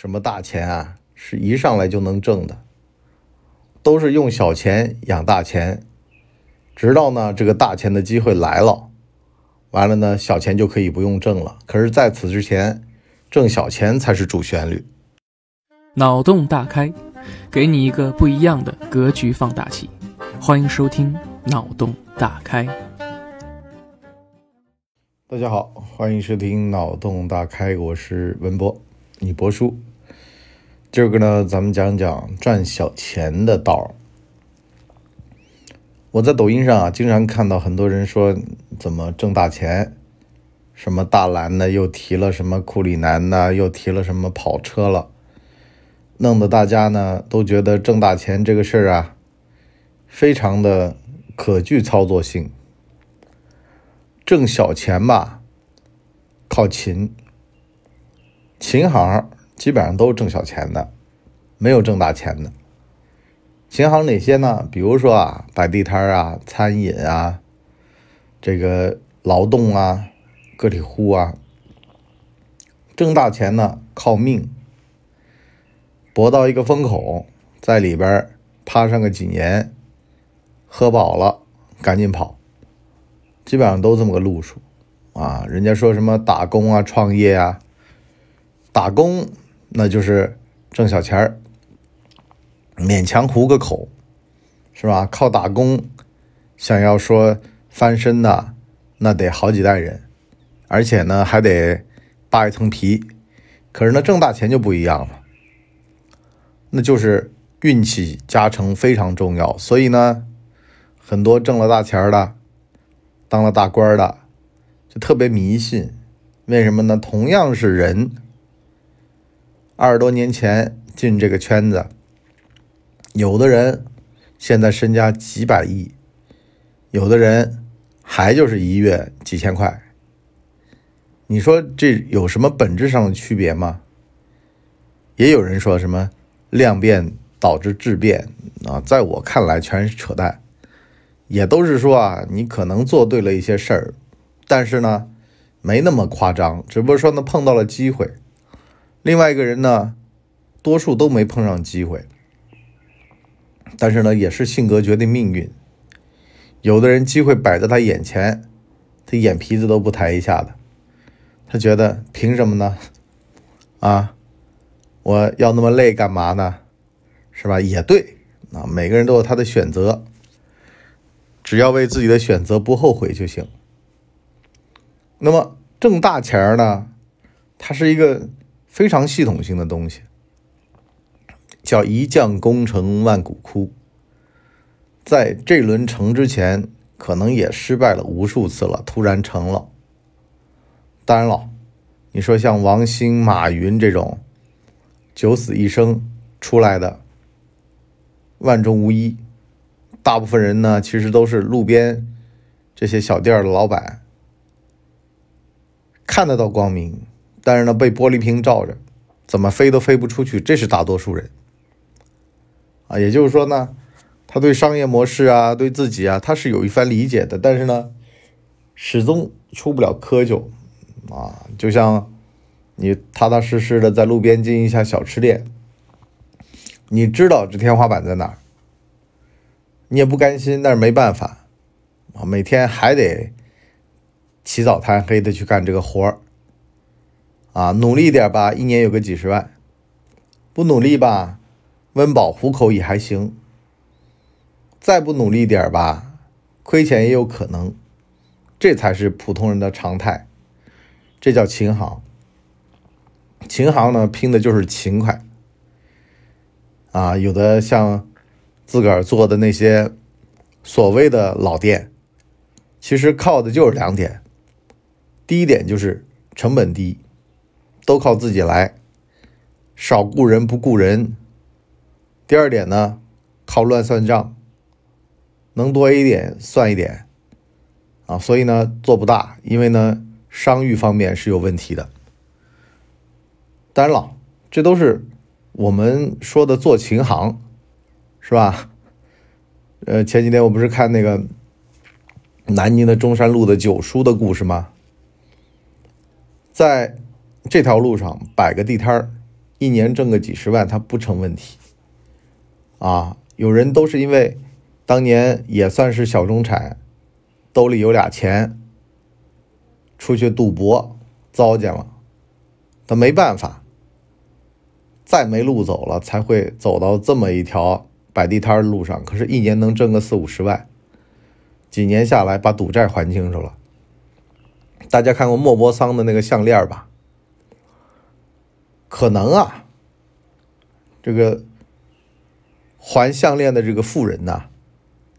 什么大钱啊，是一上来就能挣的，都是用小钱养大钱，直到呢这个大钱的机会来了，完了呢小钱就可以不用挣了。可是在此之前，挣小钱才是主旋律。脑洞大开，给你一个不一样的格局放大器。欢迎收听《脑洞大开》。大家好，欢迎收听《脑洞大开》，我是文博，你博叔。今儿个呢，咱们讲讲赚小钱的道儿。我在抖音上啊，经常看到很多人说怎么挣大钱，什么大蓝呢，又提了什么库里南呢，又提了什么跑车了，弄得大家呢都觉得挣大钱这个事儿啊，非常的可具操作性。挣小钱吧，靠勤，勤行。基本上都是挣小钱的，没有挣大钱的。琴行哪些呢？比如说啊，摆地摊啊，餐饮啊，这个劳动啊，个体户啊，挣大钱呢靠命，搏到一个风口，在里边趴上个几年，喝饱了赶紧跑，基本上都这么个路数啊。人家说什么打工啊，创业啊，打工。那就是挣小钱儿，勉强糊个口，是吧？靠打工想要说翻身的，那得好几代人，而且呢还得扒一层皮。可是呢挣大钱就不一样了，那就是运气加成非常重要。所以呢，很多挣了大钱的，当了大官的，就特别迷信。为什么呢？同样是人。二十多年前进这个圈子，有的人现在身家几百亿，有的人还就是一月几千块。你说这有什么本质上的区别吗？也有人说什么量变导致质变啊，在我看来全是扯淡，也都是说啊，你可能做对了一些事儿，但是呢，没那么夸张，只不过说呢碰到了机会。另外一个人呢，多数都没碰上机会，但是呢，也是性格决定命运。有的人机会摆在他眼前，他眼皮子都不抬一下的，他觉得凭什么呢？啊，我要那么累干嘛呢？是吧？也对啊，每个人都有他的选择，只要为自己的选择不后悔就行。那么挣大钱呢？它是一个。非常系统性的东西，叫一将功成万骨枯。在这轮成之前，可能也失败了无数次了，突然成了。当然了，你说像王兴、马云这种九死一生出来的，万中无一。大部分人呢，其实都是路边这些小店的老板，看得到光明。但是呢，被玻璃瓶罩着，怎么飞都飞不出去。这是大多数人啊，也就是说呢，他对商业模式啊，对自己啊，他是有一番理解的。但是呢，始终出不了窠臼啊。就像你踏踏实实的在路边经营一下小吃店，你知道这天花板在哪儿，你也不甘心，但是没办法啊，每天还得起早贪黑的去干这个活儿。啊，努力点吧，一年有个几十万；不努力吧，温饱糊口也还行。再不努力点吧，亏钱也有可能。这才是普通人的常态，这叫勤行。勤行呢，拼的就是勤快。啊，有的像自个儿做的那些所谓的老店，其实靠的就是两点：第一点就是成本低。都靠自己来，少雇人不雇人。第二点呢，靠乱算账，能多一点算一点，啊，所以呢做不大，因为呢商誉方面是有问题的。当然了，这都是我们说的做琴行，是吧？呃，前几天我不是看那个南京的中山路的九叔的故事吗？在。这条路上摆个地摊儿，一年挣个几十万，他不成问题。啊，有人都是因为当年也算是小中产，兜里有俩钱，出去赌博糟践了，他没办法，再没路走了，才会走到这么一条摆地摊的路上。可是，一年能挣个四五十万，几年下来把赌债还清楚了。大家看过莫泊桑的那个项链吧？可能啊，这个还项链的这个富人呐，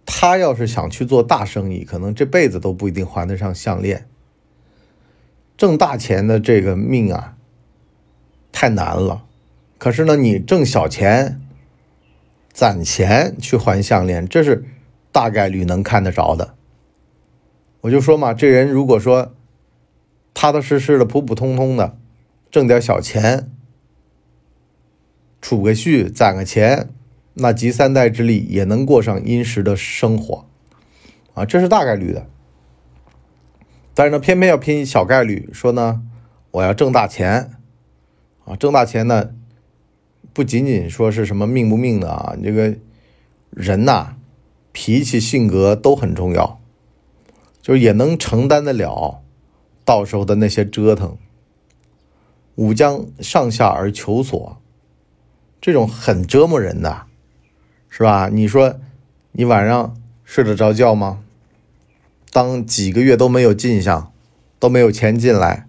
他要是想去做大生意，可能这辈子都不一定还得上项链。挣大钱的这个命啊，太难了。可是呢，你挣小钱、攒钱去还项链，这是大概率能看得着的。我就说嘛，这人如果说踏踏实实的、普普通通的挣点小钱。储个蓄，攒个钱，那集三代之力也能过上殷实的生活，啊，这是大概率的。但是呢，偏偏要拼小概率，说呢，我要挣大钱，啊，挣大钱呢，不仅仅说是什么命不命的啊，这个人呐，脾气性格都很重要，就是也能承担得了到时候的那些折腾。吾将上下而求索。这种很折磨人的，是吧？你说，你晚上睡得着觉吗？当几个月都没有进项，都没有钱进来，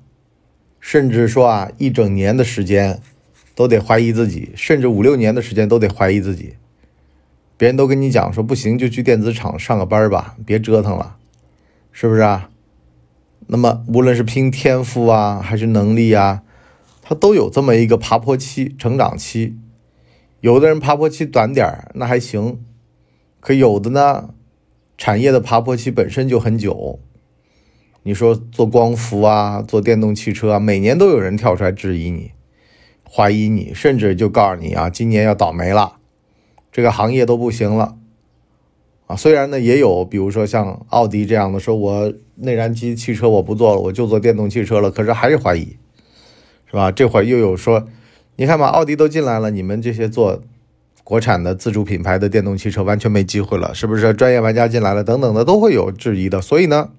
甚至说啊，一整年的时间都得怀疑自己，甚至五六年的时间都得怀疑自己。别人都跟你讲说不行，就去电子厂上个班吧，别折腾了，是不是啊？那么无论是拼天赋啊，还是能力啊，他都有这么一个爬坡期、成长期。有的人爬坡期短点儿，那还行；可有的呢，产业的爬坡期本身就很久。你说做光伏啊，做电动汽车啊，每年都有人跳出来质疑你、怀疑你，甚至就告诉你啊，今年要倒霉了，这个行业都不行了。啊，虽然呢，也有比如说像奥迪这样的，说我内燃机汽车我不做了，我就做电动汽车了，可是还是怀疑，是吧？这会儿又有说。你看嘛，奥迪都进来了，你们这些做国产的自主品牌的电动汽车完全没机会了，是不是？专业玩家进来了，等等的都会有质疑的。所以呢，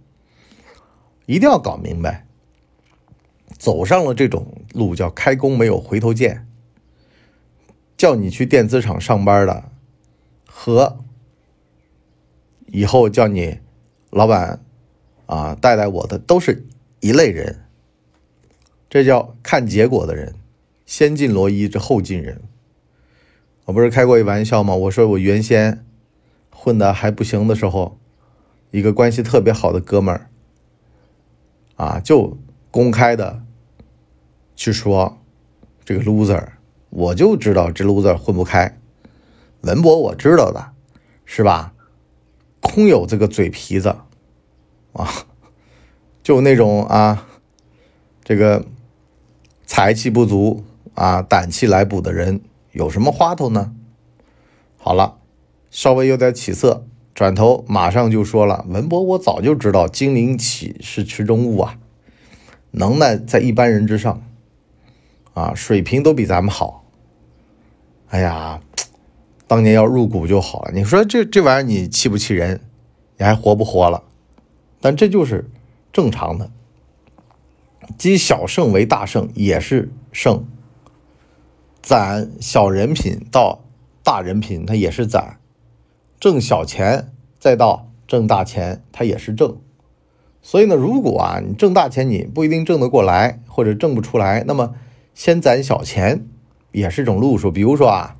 一定要搞明白，走上了这种路叫开弓没有回头箭，叫你去电子厂上班的，和以后叫你老板啊带带我的，都是一类人。这叫看结果的人。先进罗伊，这后进人，我不是开过一玩笑吗？我说我原先混的还不行的时候，一个关系特别好的哥们儿，啊，就公开的去说这个 loser，我就知道这 loser 混不开。文博我知道的，是吧？空有这个嘴皮子，啊，就那种啊，这个才气不足。啊，胆气来补的人有什么花头呢？好了，稍微有点起色，转头马上就说了：“文博，我早就知道精灵起是池中物啊，能耐在一般人之上，啊，水平都比咱们好。哎呀，当年要入股就好了。你说这这玩意儿你气不气人？你还活不活了？但这就是正常的，积小胜为大胜也是胜。”攒小人品到大人品，它也是攒；挣小钱再到挣大钱，它也是挣。所以呢，如果啊你挣大钱你不一定挣得过来，或者挣不出来，那么先攒小钱也是种路数。比如说啊，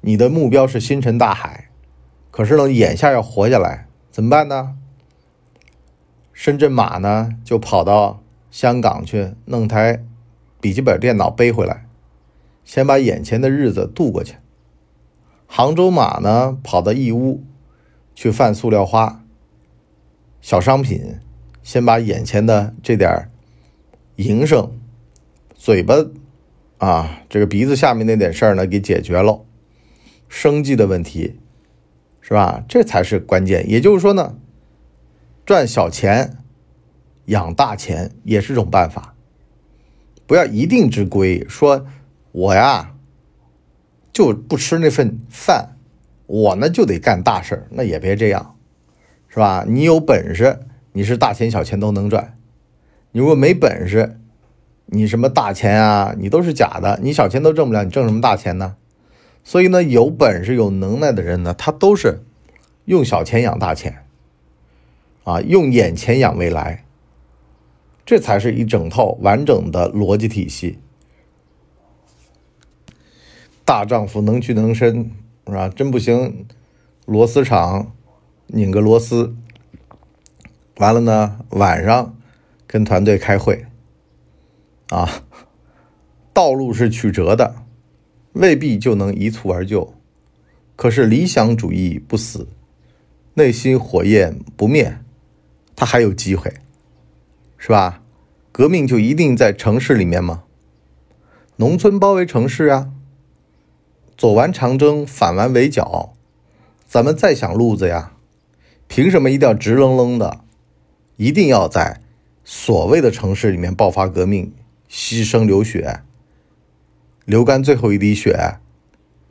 你的目标是星辰大海，可是呢眼下要活下来怎么办呢？深圳马呢就跑到香港去弄台笔记本电脑背回来。先把眼前的日子度过去。杭州马呢，跑到义乌去贩塑料花、小商品，先把眼前的这点营生、嘴巴啊，这个鼻子下面那点事儿呢，给解决了，生计的问题，是吧？这才是关键。也就是说呢，赚小钱养大钱也是种办法，不要一定之规说。我呀就不吃那份饭，我呢就得干大事儿，那也别这样，是吧？你有本事，你是大钱小钱都能赚；你如果没本事，你什么大钱啊，你都是假的，你小钱都挣不了，你挣什么大钱呢？所以呢，有本事、有能耐的人呢，他都是用小钱养大钱，啊，用眼前养未来，这才是一整套完整的逻辑体系。大丈夫能屈能伸，是吧？真不行，螺丝厂拧个螺丝，完了呢，晚上跟团队开会，啊，道路是曲折的。未必就能一蹴而就，可是理想主义不死，内心火焰不灭，他还有机会，是吧？革命就一定在城市里面吗？农村包围城市啊，走完长征，反完围剿，咱们再想路子呀。凭什么一定要直愣愣的，一定要在所谓的城市里面爆发革命，牺牲流血？流干最后一滴血，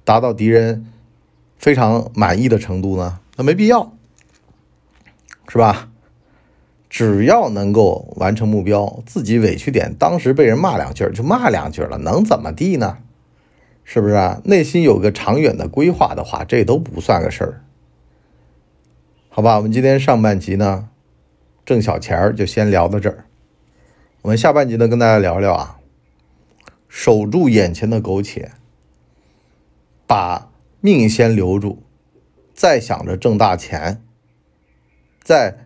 达到敌人非常满意的程度呢？那没必要，是吧？只要能够完成目标，自己委屈点，当时被人骂两句就骂两句了，能怎么地呢？是不是啊？内心有个长远的规划的话，这都不算个事儿。好吧，我们今天上半集呢，挣小钱儿就先聊到这儿。我们下半集呢，跟大家聊聊啊。守住眼前的苟且，把命先留住，再想着挣大钱，再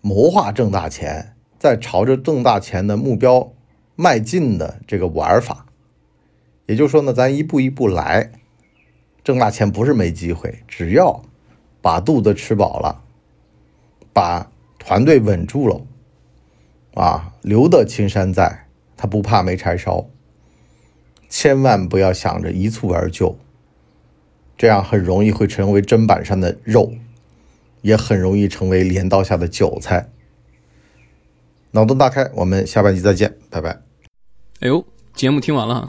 谋划挣大钱，再朝着挣大钱的目标迈进的这个玩法。也就是说呢，咱一步一步来，挣大钱不是没机会，只要把肚子吃饱了，把团队稳住了，啊，留得青山在，他不怕没柴烧。千万不要想着一蹴而就，这样很容易会成为砧板上的肉，也很容易成为镰刀下的韭菜。脑洞大开，我们下半集再见，拜拜。哎呦，节目听完了，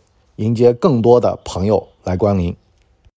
迎接更多的朋友来光临。